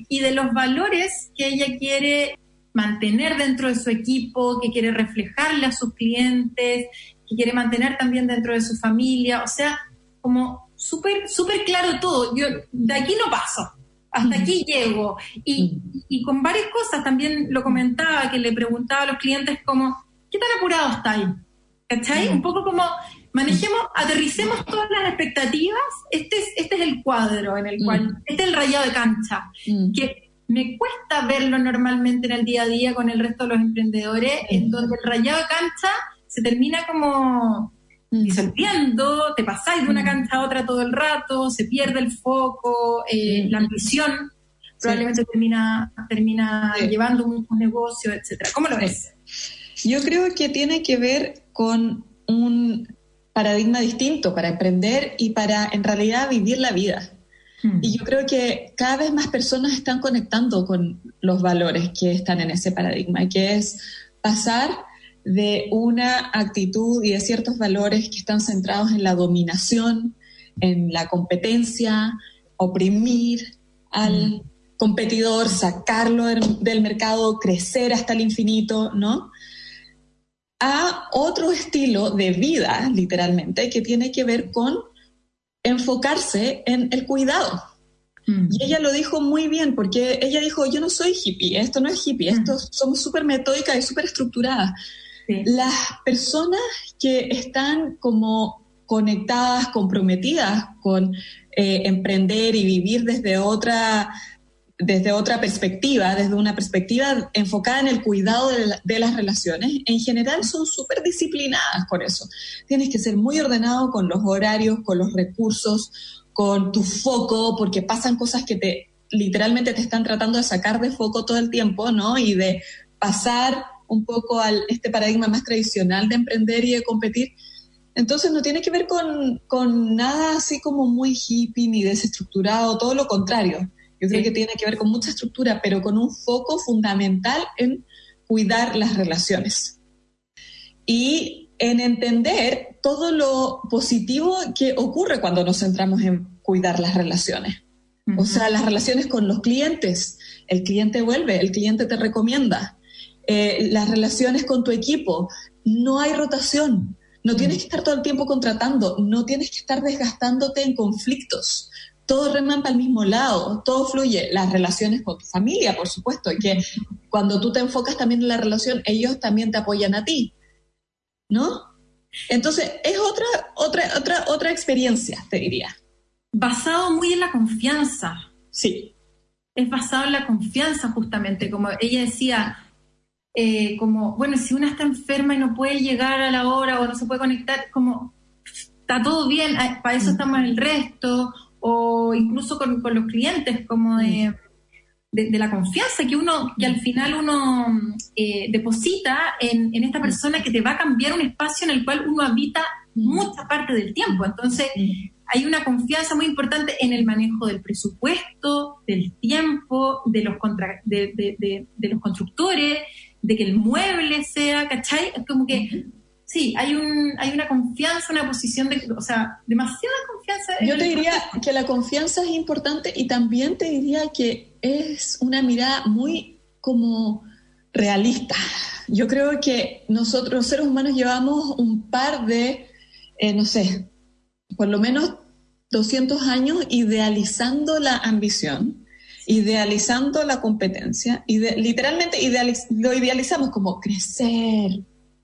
y de los valores que ella quiere mantener dentro de su equipo, que quiere reflejarle a sus clientes, que quiere mantener también dentro de su familia, o sea, como súper, súper claro todo. Yo de aquí no paso. hasta aquí llego. Y, y, con varias cosas, también lo comentaba, que le preguntaba a los clientes como, ¿qué tan apurado estáis? ¿Cachai? Un poco como, manejemos, aterricemos todas las expectativas, este es, este es el cuadro en el cual, este es el rayado de cancha, que me cuesta verlo normalmente en el día a día con el resto de los emprendedores, en donde el rayado de cancha se termina como disolviendo, te pasáis de una cancha a otra todo el rato, se pierde el foco, eh, la ambición probablemente termina, termina llevando un, negocio, etcétera. ¿Cómo lo ves? Yo creo que tiene que ver con un paradigma distinto para emprender y para en realidad vivir la vida. Hmm. Y yo creo que cada vez más personas están conectando con los valores que están en ese paradigma, que es pasar de una actitud y de ciertos valores que están centrados en la dominación, en la competencia, oprimir al hmm. competidor, sacarlo del mercado, crecer hasta el infinito, ¿no? A otro estilo de vida, literalmente, que tiene que ver con enfocarse en el cuidado. Mm. Y ella lo dijo muy bien, porque ella dijo, yo no soy hippie, esto no es hippie, esto mm. somos súper metódicas y súper estructuradas. Las personas que están como conectadas, comprometidas con eh, emprender y vivir desde otra desde otra perspectiva, desde una perspectiva enfocada en el cuidado de, las relaciones, en general son súper disciplinadas con eso. Tienes que ser muy ordenado con los horarios, con los recursos, con tu foco, porque pasan cosas que te literalmente te están tratando de sacar de foco todo el tiempo, ¿no? Y de pasar un poco al este paradigma más tradicional de emprender y de competir. Entonces no tiene que ver con, con nada así como muy hippie ni desestructurado, todo lo contrario yo creo que tiene que ver con mucha estructura, pero con un foco fundamental en cuidar las relaciones. Y en entender todo lo positivo que ocurre cuando nos centramos en cuidar las relaciones. O sea, las relaciones con los clientes. El cliente vuelve, el cliente te recomienda. Eh, las relaciones con tu equipo. No hay rotación. No tienes que estar todo el tiempo contratando. No tienes que estar desgastándote en conflictos todo reman para el mismo lado, todo fluye. Las relaciones con tu familia, por supuesto, y que cuando tú te enfocas también en la relación, ellos también te apoyan a ti, ¿no? Entonces, es otra, otra, otra, otra experiencia, te diría. Basado muy en la confianza. Sí. Es basado en la confianza, justamente, como ella decía, eh, como, bueno, si una está enferma y no puede llegar a la hora o no se puede conectar, como, está todo bien, para eso estamos en el resto, o incluso con, los clientes, como de, de, la confianza que uno, que al final uno eh, deposita en, en, esta persona que te va a cambiar un espacio en el cual uno habita mucha parte del tiempo. Entonces, hay una confianza muy importante en el manejo del presupuesto, del tiempo, de los, contra, de, de, de, los constructores, de que el mueble sea, ¿cachai? Es como que sí, hay, un, hay una confianza, una posición de, o sea, demasiada confianza. Yo te diría que la confianza es importante y también te diría que es una mirada muy como realista. Yo creo que nosotros, los seres humanos, llevamos un par de, eh, no sé, por lo menos 200 años idealizando la ambición, idealizando la competencia, y literalmente lo idealizamos como crecer,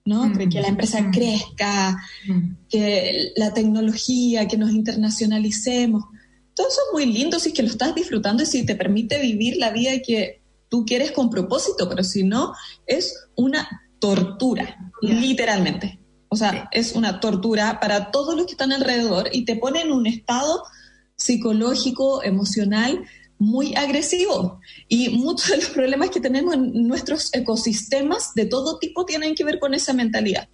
¿no? Mm. Que la empresa mm. crezca, mm. que la tecnología, que nos internacionalicemos. Todo eso es muy lindo si es que lo estás disfrutando y si te permite vivir la vida que tú quieres con propósito, pero si no, es una tortura, literalmente. O sea, es una tortura para todos los que están alrededor y te pone en un estado psicológico, emocional, muy agresivo. Y muchos de los problemas que tenemos en nuestros ecosistemas de todo tipo tienen que ver con esa mentalidad.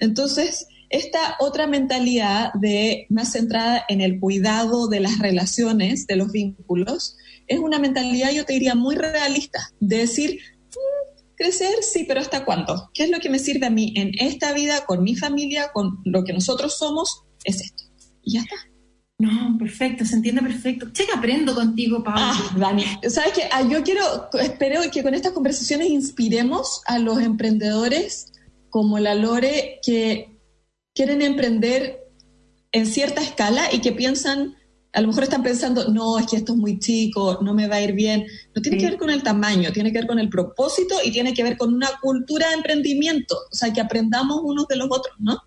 Entonces, esta otra mentalidad de más centrada en el cuidado de las relaciones, de los vínculos, es una mentalidad, yo te diría, muy realista, de decir, mm, crecer, sí, pero ¿hasta cuándo? ¿Qué es lo que me sirve a mí en esta vida, con mi familia, con lo que nosotros somos? Es esto. Y ya está. No, perfecto, se entiende perfecto. Che, aprendo contigo, Pablo. Ah, Dani, ¿sabes qué? Ah, yo quiero, espero que con estas conversaciones inspiremos a los emprendedores como la Lore que quieren emprender en cierta escala y que piensan a lo mejor están pensando, no, es que esto es muy chico, no me va a ir bien. No tiene que ver con el tamaño, tiene que ver con el propósito y tiene que ver con una cultura de emprendimiento, o sea, que aprendamos unos de los otros, ¿no?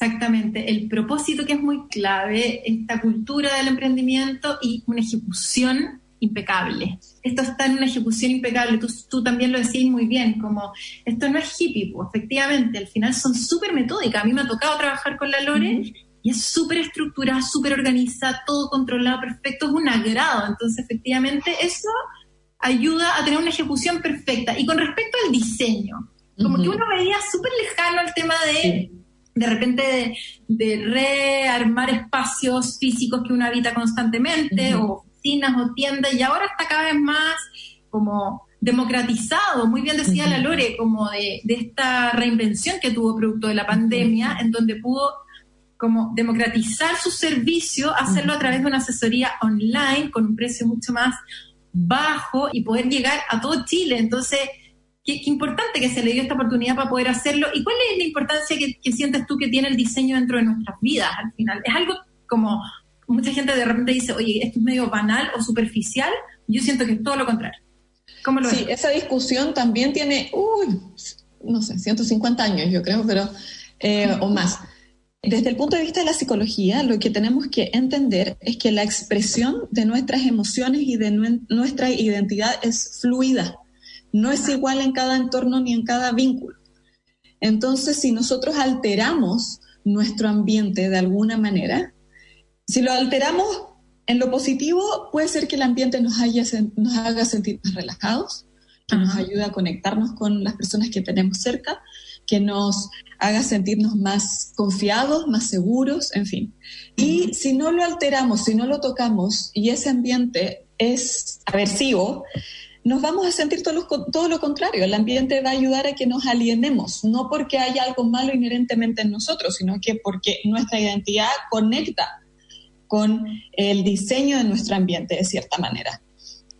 Exactamente, el propósito que es muy clave, esta cultura del emprendimiento y una ejecución impecable. Esto está en una ejecución impecable, tú, tú también lo decís muy bien, como esto no es hippie, pues, efectivamente, al final son súper metódicas. A mí me ha tocado trabajar con la Lore y es súper estructurada, súper organizada, todo controlado, perfecto, es un agrado. Entonces, efectivamente, eso ayuda a tener una ejecución perfecta. Y con respecto al diseño, como que uno veía súper lejano el tema de de repente de, rearmar espacios físicos que uno habita constantemente, o oficinas o tiendas, y ahora está cada vez más como democratizado, muy bien decía la Lore, como de, esta reinvención que tuvo producto de la pandemia, en donde pudo como democratizar su servicio, hacerlo a través de una asesoría online con un precio mucho más bajo y poder llegar a todo Chile. Entonces, qué, importante que se le dio esta oportunidad para poder hacerlo. ¿Y cuál es la importancia que, sientes tú que tiene el diseño dentro de nuestras vidas al final? Es algo como, mucha gente de repente dice, oye, esto es medio banal o superficial. Yo siento que es todo lo contrario. ¿Cómo lo sí, esa discusión también tiene, uy, no sé, 150 años yo creo, pero, eh, o más. Desde el punto de vista de la psicología, lo que tenemos que entender es que la expresión de nuestras emociones y de nuestra identidad es fluida no es igual en cada entorno ni en cada vínculo. Entonces, si nosotros alteramos nuestro ambiente de alguna manera, si lo alteramos en lo positivo, puede ser que el ambiente nos, nos haga sentir más relajados, que nos ayude a conectarnos con las personas que tenemos cerca, que nos haga sentirnos más confiados, más seguros, en fin. Y si no lo alteramos, si no lo tocamos y ese ambiente es aversivo, nos vamos a sentir todo lo, todo lo contrario. El ambiente va a ayudar a que nos alienemos, no porque haya algo malo inherentemente en nosotros, sino que porque nuestra identidad conecta con el diseño de nuestro ambiente de cierta manera.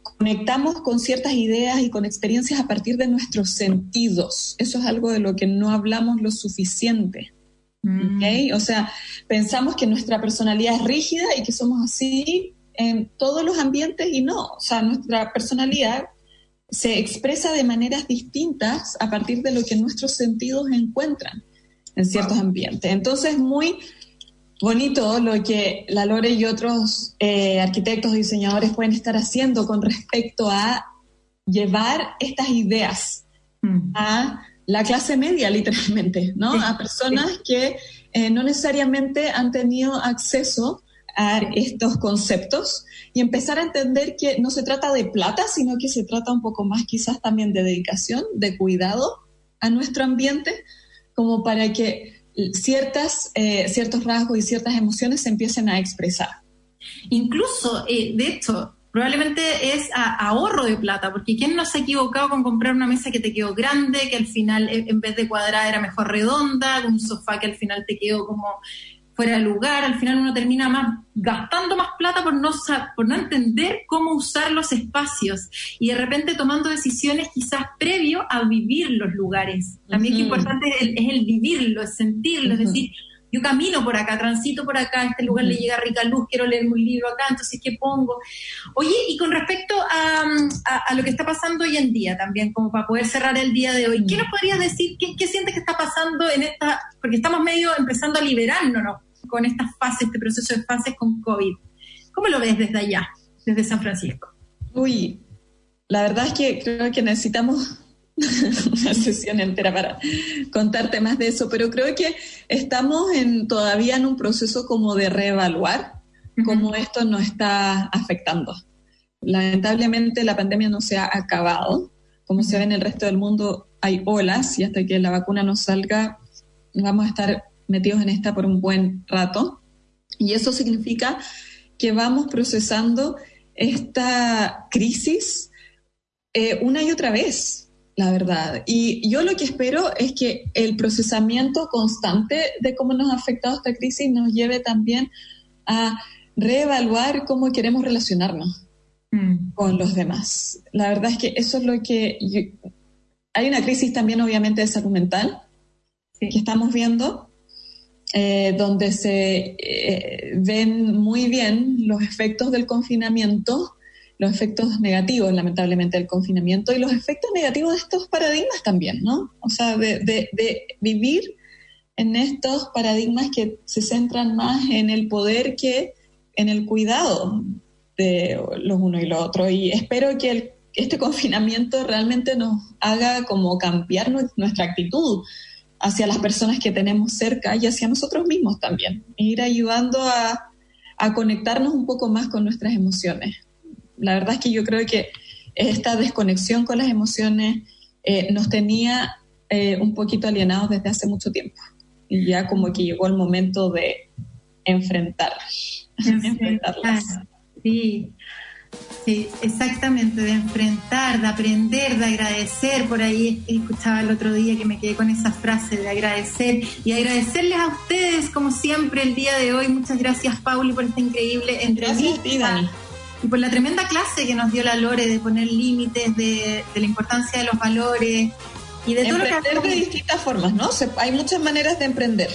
Conectamos con ciertas ideas y con experiencias a partir de nuestros sentidos. Eso es algo de lo que no hablamos lo suficiente. Mm. O sea, pensamos que nuestra personalidad es rígida y que somos así en todos los ambientes y no. O sea, nuestra personalidad se expresa de maneras distintas a partir de lo que nuestros sentidos encuentran en ciertos ambientes. Entonces, muy bonito lo que la Lore y otros eh, arquitectos y diseñadores pueden estar haciendo con respecto a llevar estas ideas mm. a la clase media, literalmente, ¿no? a personas que eh, no necesariamente han tenido acceso estos conceptos y empezar a entender que no se trata de plata, sino que se trata un poco más quizás también de dedicación, de cuidado a nuestro ambiente, como para que ciertas, eh, ciertos rasgos y ciertas emociones se empiecen a expresar. Incluso, eh, de hecho, probablemente es ahorro de plata, porque ¿quién no se ha equivocado con comprar una mesa que te quedó grande, que al final en vez de cuadrada era mejor redonda, un sofá que al final te quedó como fuera de lugar, al final uno termina más gastando más plata por no, por no entender cómo usar los espacios y de repente tomando decisiones quizás previo a vivir los lugares. También es importante es el, vivirlo, es sentirlo, es decir, yo camino por acá, transito por acá, a este lugar le llega rica luz, quiero leer un libro acá, entonces ¿qué pongo? Oye, y con respecto a, lo que está pasando hoy en día también, como para poder cerrar el día de hoy, ¿qué nos podrías decir? ¿Qué, qué sientes que está pasando en esta, porque estamos medio empezando a liberarnos, ¿no? Con estas fases, este proceso de fases con COVID. ¿Cómo lo ves desde allá, desde San Francisco? Uy, la verdad es que creo que necesitamos una sesión entera para contarte más de eso, pero creo que estamos en, todavía en un proceso como de reevaluar cómo esto nos está afectando. Lamentablemente la pandemia no se ha acabado, como se ve en el resto del mundo hay olas y hasta que la vacuna no salga vamos a estar metidos en esta por un buen rato. Y eso significa que vamos procesando esta crisis eh, una y otra vez, la verdad. Y yo lo que espero es que el procesamiento constante de cómo nos ha afectado esta crisis nos lleve también a reevaluar cómo queremos relacionarnos mm. con los demás. La verdad es que eso es lo que... hay una crisis también obviamente de salud mental que estamos viendo eh, donde se eh, ven muy bien los efectos del confinamiento, los efectos negativos, lamentablemente, del confinamiento y los efectos negativos de estos paradigmas también, ¿no? O sea, de, de vivir en estos paradigmas que se centran más en el poder que en el cuidado de los unos y los otros. Y espero que el este confinamiento realmente nos haga como cambiar nuestra actitud hacia las personas que tenemos cerca y hacia nosotros mismos también. Ir ayudando a, conectarnos un poco más con nuestras emociones. La verdad es que yo creo que esta desconexión con las emociones eh, nos tenía eh, un poquito alienados desde hace mucho tiempo. Y ya como que llegó el momento de enfrentar, enfrentarlas. Sí, Sí, exactamente, de enfrentar, de aprender, de agradecer. Por ahí escuchaba el otro día que me quedé con esa frase de agradecer y agradecerles a ustedes, como siempre, el día de hoy. Muchas gracias, Pauli, por esta increíble entrevista. Y por la tremenda clase que nos dio la Lore de poner límites, de, la importancia de los valores y de todo lo que de distintas formas, ¿no? hay muchas maneras de emprender.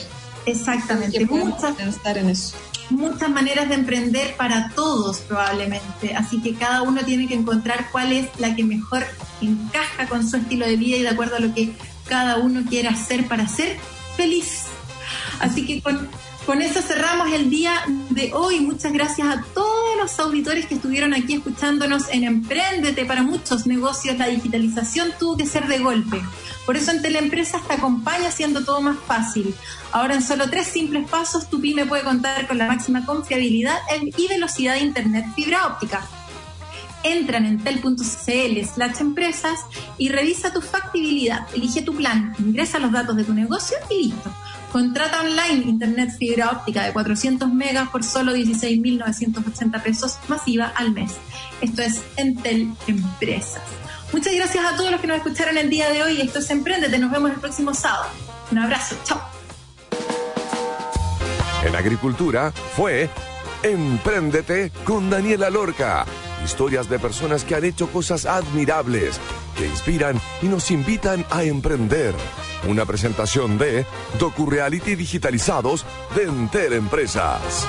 Exactamente, muchas. Estar en eso muchas maneras de emprender para todos probablemente, así que cada uno tiene que encontrar cuál es la que mejor encaja con su estilo de vida y de acuerdo a lo que cada uno quiera hacer para ser feliz. Así que con, con eso cerramos el día de hoy. Muchas gracias a todos los auditores que estuvieron aquí escuchándonos en Emprendete. Para muchos negocios la digitalización tuvo que ser de golpe. Por eso en Teleempresas te acompaña haciendo todo más fácil. Ahora en solo tres simples pasos tu pyme puede contar con la máxima confiabilidad y velocidad de Internet fibra óptica. Entra en entel.cl slash empresas y revisa tu factibilidad. Elige tu plan, ingresa los datos de tu negocio y listo. Contrata online Internet fibra óptica de 400 megas por solo 16.980 pesos masiva al mes. Esto es Entel Empresas. Muchas gracias a todos los que nos escucharon el día de hoy. Esto es Emprendete. Nos vemos el próximo sábado. Un abrazo. Chao. En Agricultura fue Emprendete con Daniela Lorca. Historias de personas que han hecho cosas admirables, que inspiran y nos invitan a emprender. Una presentación de DocuReality Digitalizados de Enter Empresas.